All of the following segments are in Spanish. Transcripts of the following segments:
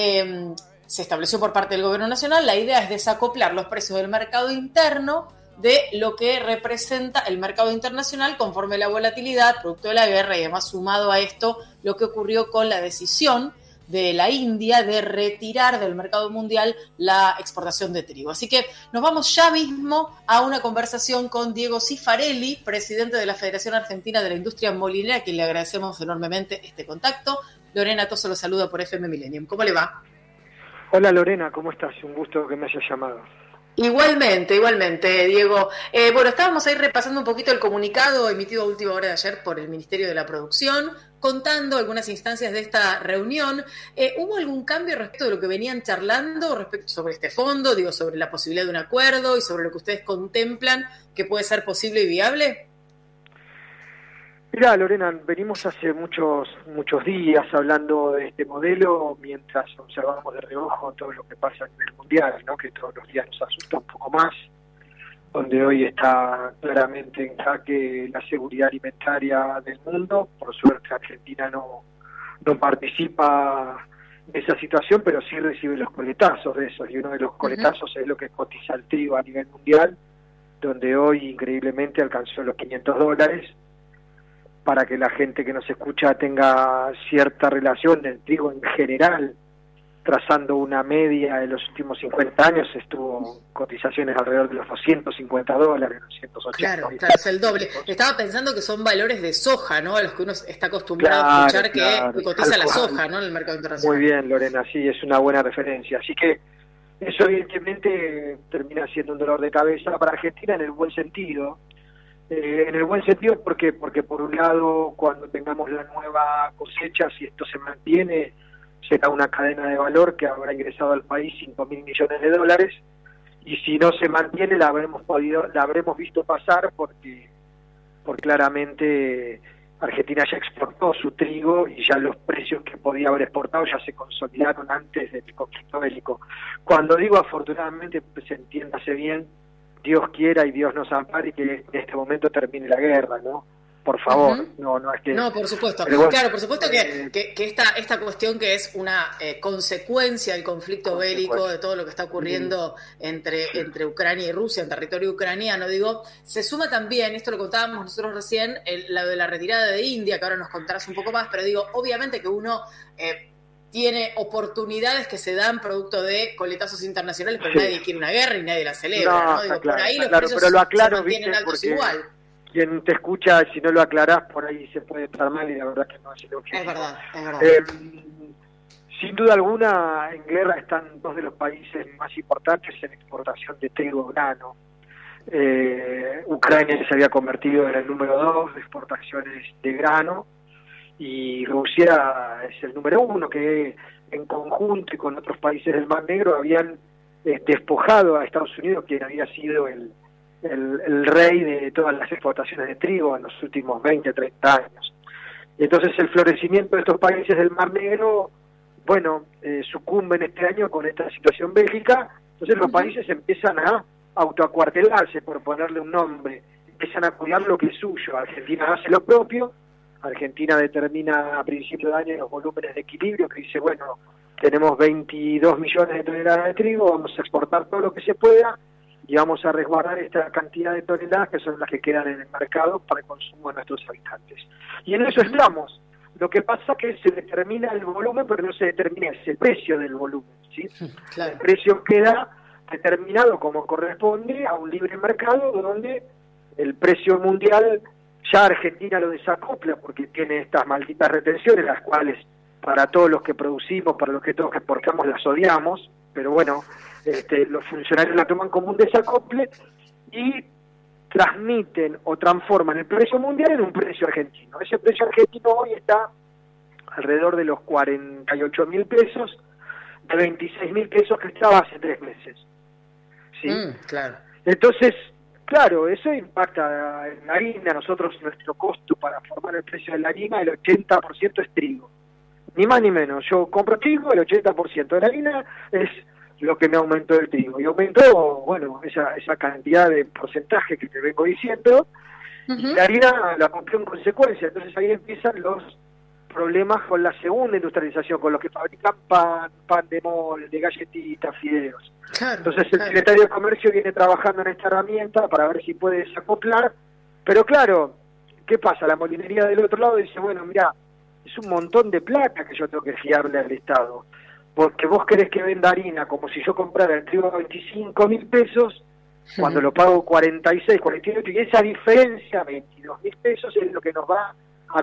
Eh, se estableció por parte del gobierno nacional, la idea es desacoplar los precios del mercado interno de lo que representa el mercado internacional conforme la volatilidad, producto de la guerra y además sumado a esto lo que ocurrió con la decisión de la India de retirar del mercado mundial la exportación de trigo. Así que nos vamos ya mismo a una conversación con Diego Cifarelli, presidente de la Federación Argentina de la Industria Molinera, a quien le agradecemos enormemente este contacto. Lorena Toso lo saluda por FM Millennium. ¿Cómo le va? Hola Lorena, ¿cómo estás? Un gusto que me hayas llamado. Igualmente, igualmente, Diego. Eh, bueno, estábamos ahí repasando un poquito el comunicado emitido a última hora de ayer por el Ministerio de la Producción, contando algunas instancias de esta reunión. Eh, ¿Hubo algún cambio respecto de lo que venían charlando respecto sobre este fondo, digo, sobre la posibilidad de un acuerdo y sobre lo que ustedes contemplan que puede ser posible y viable? Mira, Lorena, venimos hace muchos muchos días hablando de este modelo mientras observamos de reojo todo lo que pasa a nivel mundial, ¿no? que todos los días nos asusta un poco más, donde hoy está claramente en jaque la seguridad alimentaria del mundo. Por suerte Argentina no, no participa de esa situación, pero sí recibe los coletazos de eso, y uno de los coletazos es lo que cotiza el trigo a nivel mundial, donde hoy increíblemente alcanzó los 500 dólares para que la gente que nos escucha tenga cierta relación del trigo en general, trazando una media de los últimos 50 años, estuvo cotizaciones alrededor de los 250 dólares, 280. Claro, claro, es el doble. Estaba pensando que son valores de soja, ¿no? A los que uno está acostumbrado a escuchar que cotiza la soja, ¿no? En el mercado internacional. Muy bien, Lorena, sí, es una buena referencia. Así que eso evidentemente termina siendo un dolor de cabeza para Argentina en el buen sentido. Eh, en el buen sentido, ¿por qué? Porque por un lado, cuando tengamos la nueva cosecha, si esto se mantiene, será una cadena de valor que habrá ingresado al país 5 mil millones de dólares y si no se mantiene la habremos podido la habremos visto pasar porque porque claramente Argentina ya exportó su trigo y ya los precios que podía haber exportado ya se consolidaron antes del conflicto bélico. Cuando digo afortunadamente, pues entiéndase bien, Dios quiera y Dios nos ampare y que en este momento termine la guerra, ¿no? Por favor, no, no es que... No, por supuesto. Bueno, claro, por supuesto que, eh, que, que esta, esta cuestión que es una eh, consecuencia del conflicto bélico, de todo lo que está ocurriendo entre, entre Ucrania y Rusia, en territorio ucraniano, digo, se suma también, esto lo contábamos nosotros recién, el, la de la retirada de India, que ahora nos contarás un poco más, pero digo, obviamente que uno... eh, tiene oportunidades que se dan producto de coletazos internacionales, pero Sí. nadie quiere una guerra y nadie la celebra, No, Digo, por claro, ahí está los claro, precios pero lo aclaro, se mantienen ¿viste? altos Porque- igual. Quien te escucha, si no lo aclarás, por ahí se puede estar mal y la verdad que no es el objetivo. Es verdad, es verdad. Eh, sin duda alguna, en guerra están dos de los países más importantes en exportación de trigo grano. Eh, Ucrania se había convertido en el número dos de exportaciones de grano y Rusia es el número uno que en conjunto y con otros países del Mar Negro habían eh, despojado a Estados Unidos, quien había sido el, el, el rey de todas las exportaciones de trigo en los últimos 20, 30 años. Entonces el florecimiento de estos países del Mar Negro, bueno, eh, sucumben este año con esta situación bélica, entonces los países empiezan a autoacuartelarse, por ponerle un nombre, empiezan a cuidar lo que es suyo. Argentina hace lo propio, Argentina determina a principio de año los volúmenes de equilibrio, que dice, bueno, tenemos 22 millones de toneladas de trigo, vamos a exportar todo lo que se pueda y vamos a resguardar esta cantidad de toneladas que son las que quedan en el mercado para el consumo de nuestros habitantes. Y en eso estamos. Lo que pasa es que se determina el volumen, pero no se determina ese precio del volumen. ¿sí? Claro. El precio queda determinado como corresponde a un libre mercado donde el precio mundial ya Argentina lo desacopla porque tiene estas malditas retenciones, las cuales para todos los que producimos, para los que todos que exportamos las odiamos, pero bueno, este, los funcionarios la toman como un desacople y transmiten o transforman el precio mundial en un precio argentino. Ese precio argentino hoy está alrededor de los 48 mil pesos, de 26 mil pesos que estaba hace tres meses. ¿Sí? Mm, claro. Entonces, claro, eso impacta en la harina. Nosotros, nuestro costo para formar el precio de la harina, el 80% es trigo. Ni más ni menos. Yo compro trigo, el 80% de la harina es lo que me aumentó el trigo. Y aumentó, bueno, esa, esa cantidad de porcentaje que te vengo diciendo. Y la harina la compré en consecuencia. Entonces ahí empiezan los problemas con la segunda industrialización, con los que fabrican pan, pan de molde, galletitas, fideos. Entonces el secretario de Comercio viene trabajando en esta herramienta para ver si puede desacoplar, pero claro, ¿qué pasa? La molinería del otro lado dice, bueno, mira, es un montón de plata que yo tengo que fiarle al Estado, porque vos querés que venda harina como si yo comprara el trigo a 25 mil pesos, cuando lo pago 46, 48, y esa diferencia, 22 mil pesos, es lo que nos va a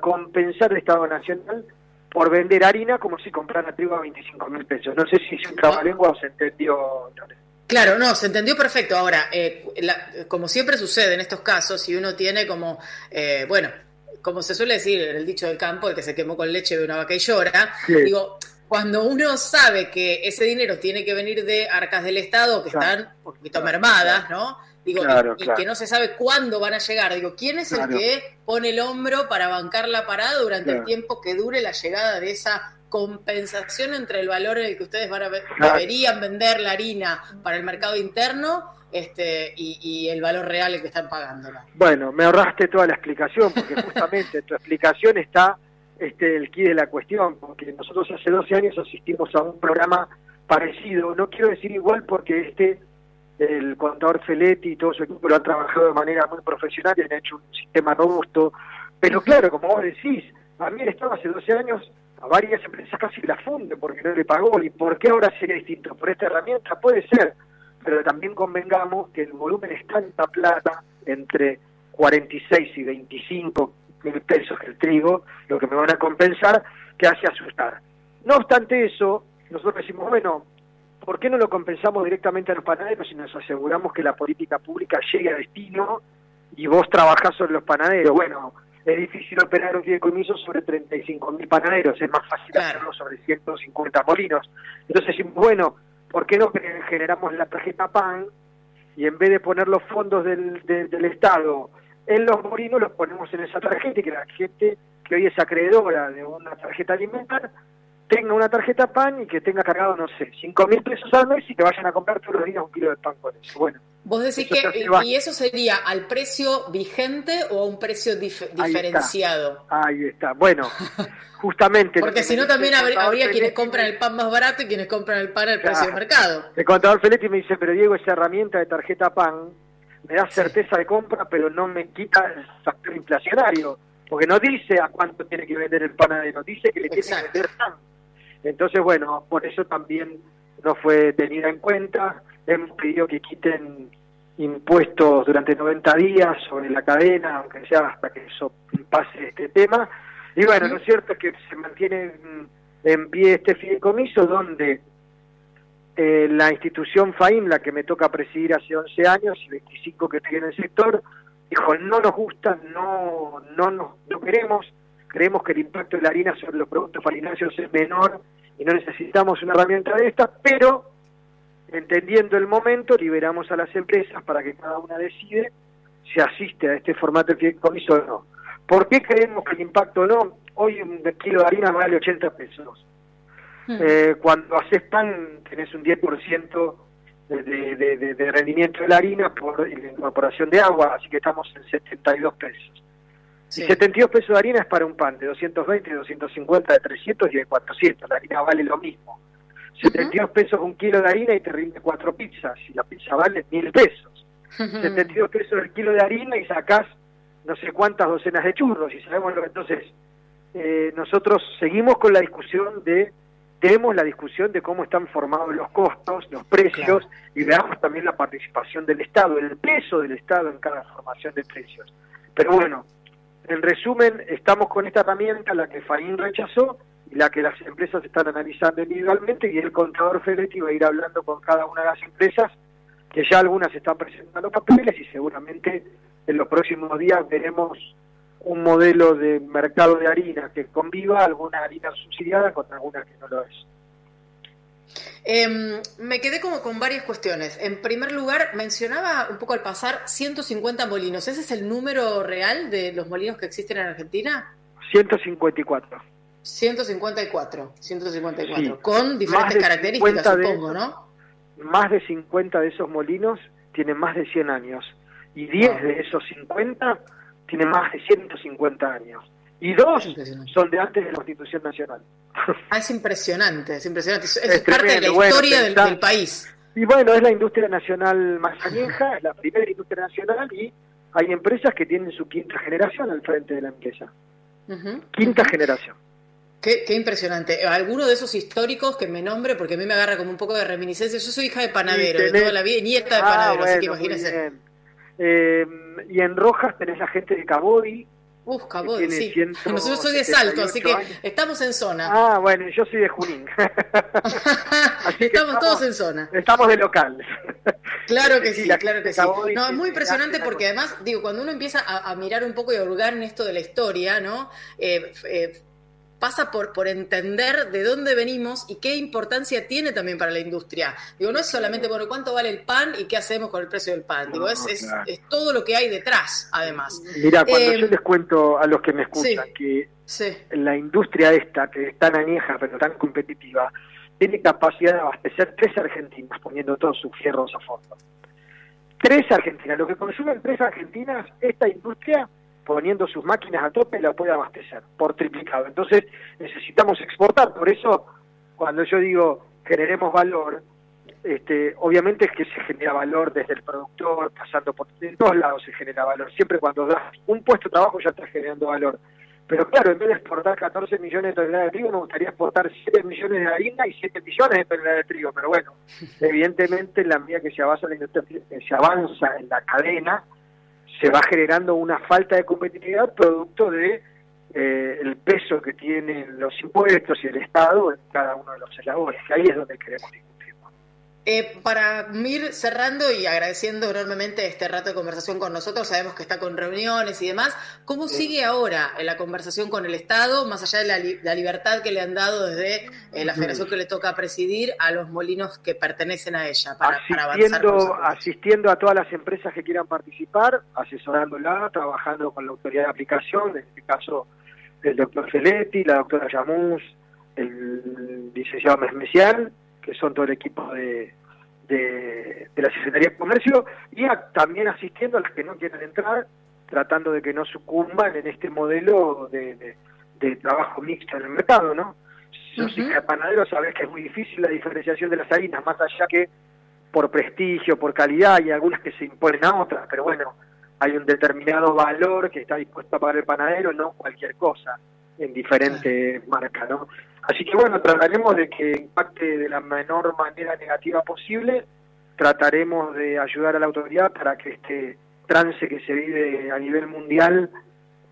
compensar el Estado Nacional por vender harina como si comprara trigo a 25 mil pesos. No sé si es un trabalengua o se entendió. Claro, no, se entendió perfecto. Ahora, eh, como siempre sucede en estos casos, si uno tiene como, eh, bueno, como se suele decir en el dicho del campo, el que se quemó con leche de una vaca y llora, digo, cuando uno sabe que ese dinero tiene que venir de arcas del Estado, que están un poquito mermadas, ¿no? Digo, y, que no se sabe cuándo van a llegar. Digo, ¿quién es el que pone el hombro para bancar la parada durante el tiempo que dure la llegada de esa compensación entre el valor en el que ustedes van a deberían vender la harina para el mercado interno este, y, el valor real el que están pagándola? Bueno, me ahorraste toda la explicación, porque justamente en tu explicación está este, el quid de la cuestión, porque nosotros hace 12 años asistimos a un programa parecido, no quiero decir igual porque este el contador Feletti y todo su equipo lo han trabajado de manera muy profesional y han hecho un sistema robusto. Pero claro, como vos decís, a mí el Estado hace 12 años a varias empresas casi la funde porque no le pagó. ¿Y por qué ahora sería distinto? ¿Por esta herramienta? Puede ser, pero también convengamos que el volumen es tanta plata entre 46 y 25 mil pesos el trigo, lo que me van a compensar, que hace asustar. No obstante eso, nosotros decimos, bueno, ¿por qué no lo compensamos directamente a los panaderos y nos aseguramos que la política pública llegue a destino y vos trabajás sobre los panaderos? Bueno, es difícil operar un fideicomiso sobre 35.000 panaderos, es más fácil hacerlo sobre 150 molinos. Entonces, bueno, ¿por qué no generamos la tarjeta PAN y en vez de poner los fondos del, del Estado en los molinos, los ponemos en esa tarjeta y que la gente que hoy es acreedora de una tarjeta alimentaria tenga una tarjeta PAN y que tenga cargado, no sé, 5 mil pesos al mes y que vayan a comprar todos los días un kilo de pan con eso. Bueno. Vos decís que, ¿y eso sería al precio vigente o a un precio diferenciado? Ahí está. Bueno, justamente. Porque si no, también habría, quienes compran el pan más barato y quienes compran el pan al precio del mercado. El contador Feletti me dice, pero Diego, esa herramienta de tarjeta PAN me da certeza de compra, pero no me quita el factor inflacionario. Porque no dice a cuánto tiene que vender el panadero, dice que le tiene que vender tanto. Entonces, bueno, por eso también no fue tenida en cuenta. Hemos pedido que quiten impuestos durante 90 días sobre la cadena, aunque sea hasta que eso pase este tema. Y bueno, lo cierto es que se mantiene en, pie este fideicomiso donde eh, la institución FAIM, la que me toca presidir hace 11 años y 25 que estoy en el sector, dijo, no nos gusta, no, no, no, no queremos, creemos que el impacto de la harina sobre los productos farináceos es menor y no necesitamos una herramienta de esta, pero entendiendo el momento, liberamos a las empresas para que cada una decide si asiste a este formato de fideicomiso o no. ¿Por qué creemos que el impacto no? Hoy un kilo de harina vale 80 pesos. Hmm. Eh, cuando haces pan tenés un 10% de, de, de, rendimiento de la harina por la incorporación de agua, así que estamos en 72 pesos. Y 72 pesos de harina es para un pan de 220, de 250, de 300 y de 400. La harina vale lo mismo. 72 pesos un kilo de harina y te rinde cuatro pizzas. Y la pizza vale mil pesos. 72 pesos el kilo de harina y sacás no sé cuántas docenas de churros. Y sabemos lo que entonces eh, nosotros seguimos con la discusión de tenemos la discusión de cómo están formados los costos, los precios, y veamos también la participación del Estado, el peso del Estado en cada formación de precios. Pero bueno, en resumen, estamos con esta herramienta, la que FAIN rechazó y la que las empresas están analizando individualmente y el contador Feletti va a ir hablando con cada una de las empresas, que ya algunas están presentando papeles y seguramente en los próximos días veremos un modelo de mercado de harina que conviva alguna harina subsidiada con alguna que no lo es. Em, me quedé como con varias cuestiones. En primer lugar, mencionaba un poco al pasar 150 molinos. ¿Ese es el número real de los molinos que existen en Argentina? 154. 154, 154, con diferentes características, supongo, ¿no? Más de 50 de esos molinos tienen más de 100 años y 10 de esos 50 tienen más de 150 años y dos son de antes de la Constitución Nacional. Ah, es impresionante, es impresionante. Es, parte de la historia del, país. Y bueno, es la industria nacional más añeja, es la primera industria nacional y hay empresas que tienen su quinta generación al frente de la empresa. quinta generación. Qué, qué, impresionante. ¿Alguno de esos históricos que me nombre? Porque a mí me agarra como un poco de reminiscencia. Yo soy hija de panadero, de toda la vida, y nieta de ah, panadero, así que imagínense. Eh, y en Rojas tenés la gente de Cabodi, Uf, Cabodi, sí. Nosotros soy de Salto, así que estamos en zona. Ah, bueno, yo soy de Junín. así estamos, todos en zona. Estamos de local. Claro que sí, claro que sí. No, es muy impresionante porque además, digo, cuando uno empieza a, mirar un poco y a hurgar en esto de la historia, ¿no? Eh, eh, pasa por, por entender de dónde venimos y qué importancia tiene también para la industria. Digo, no es solamente, bueno, cuánto vale el pan y qué hacemos con el precio del pan. Digo, es, es, todo lo que hay detrás, además. Mira, cuando yo eh, les cuento a los que me escuchan que la industria esta, que es tan añeja pero tan competitiva, tiene capacidad de abastecer tres argentinas poniendo todos sus fierros a fondo. Tres argentinas. Lo que consumen tres argentinas, esta industria poniendo sus máquinas a tope la puede abastecer por triplicado. Entonces necesitamos exportar, por eso cuando yo digo generemos valor, este, obviamente es que se genera valor desde el productor, pasando por en todos lados se genera valor. Siempre cuando das un puesto de trabajo ya estás generando valor. Pero claro, en vez de exportar 14 millones de toneladas de trigo, me gustaría exportar 7 millones de harina y 7 millones de toneladas de trigo. Pero bueno, evidentemente en la medida que se avanza la industria, se avanza en la cadena, se va generando una falta de competitividad producto de eh, el peso que tienen los impuestos y el Estado en cada uno de los eslabores. Ahí es donde queremos eh, para ir cerrando y agradeciendo enormemente este rato de conversación con nosotros, sabemos que está con reuniones y demás, ¿cómo sigue ahora la conversación con el Estado, más allá de la, libertad que le han dado desde eh, la federación que le toca presidir a los molinos que pertenecen a ella para, asistiendo, Asistiendo a todas las empresas que quieran participar, asesorándola, trabajando con la autoridad de aplicación, en este caso el doctor Feletti, la doctora Yamus, el licenciado Mesmesian, que son todo el equipo de, de, la Secretaría de Comercio, y también asistiendo a las que no quieren entrar, tratando de que no sucumban en este modelo de, de, trabajo mixto en el mercado, ¿no? Si uh panadero, sabes que es muy difícil la diferenciación de las harinas, más allá que por prestigio, por calidad, y algunas que se imponen a otras, pero bueno, hay un determinado valor que está dispuesto a pagar el panadero, no cualquier cosa, en diferentes marcas, ¿no? Así que bueno, trataremos de que impacte de la menor manera negativa posible, trataremos de ayudar a la autoridad para que este trance que se vive a nivel mundial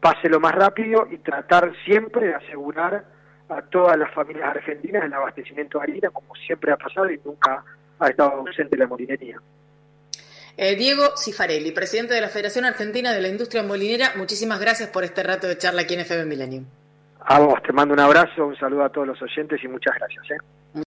pase lo más rápido y tratar siempre de asegurar a todas las familias argentinas el abastecimiento de harina, como siempre ha pasado y nunca ha estado ausente la molinería. Eh, Diego Cifarelli, presidente de la Federación Argentina de la Industria Molinera, muchísimas gracias por este rato de charla aquí en FM Millennium. A vos, te mando un abrazo, un saludo a todos los oyentes y muchas gracias. ¿eh?